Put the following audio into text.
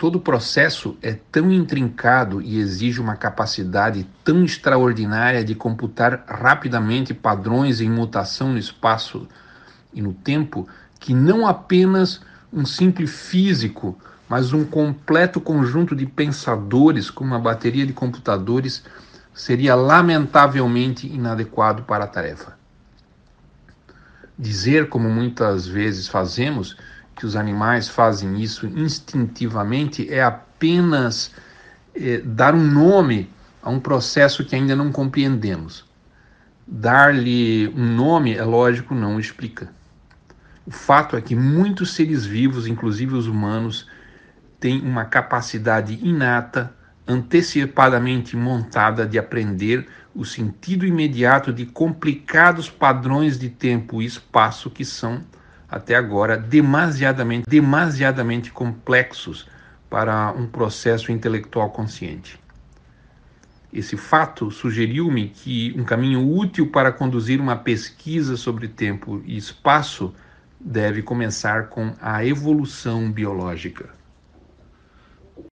todo o processo é tão intrincado e exige uma capacidade tão extraordinária de computar rapidamente padrões em mutação no espaço e no tempo que não apenas um simples físico, mas um completo conjunto de pensadores com uma bateria de computadores seria lamentavelmente inadequado para a tarefa. Dizer, como muitas vezes fazemos, que os animais fazem isso instintivamente é apenas é, dar um nome a um processo que ainda não compreendemos. Dar-lhe um nome, é lógico, não explica. O fato é que muitos seres vivos, inclusive os humanos, têm uma capacidade inata, antecipadamente montada de aprender o sentido imediato de complicados padrões de tempo e espaço que são até agora demasiadamente, demasiadamente complexos para um processo intelectual consciente. Esse fato sugeriu-me que um caminho útil para conduzir uma pesquisa sobre tempo e espaço deve começar com a evolução biológica.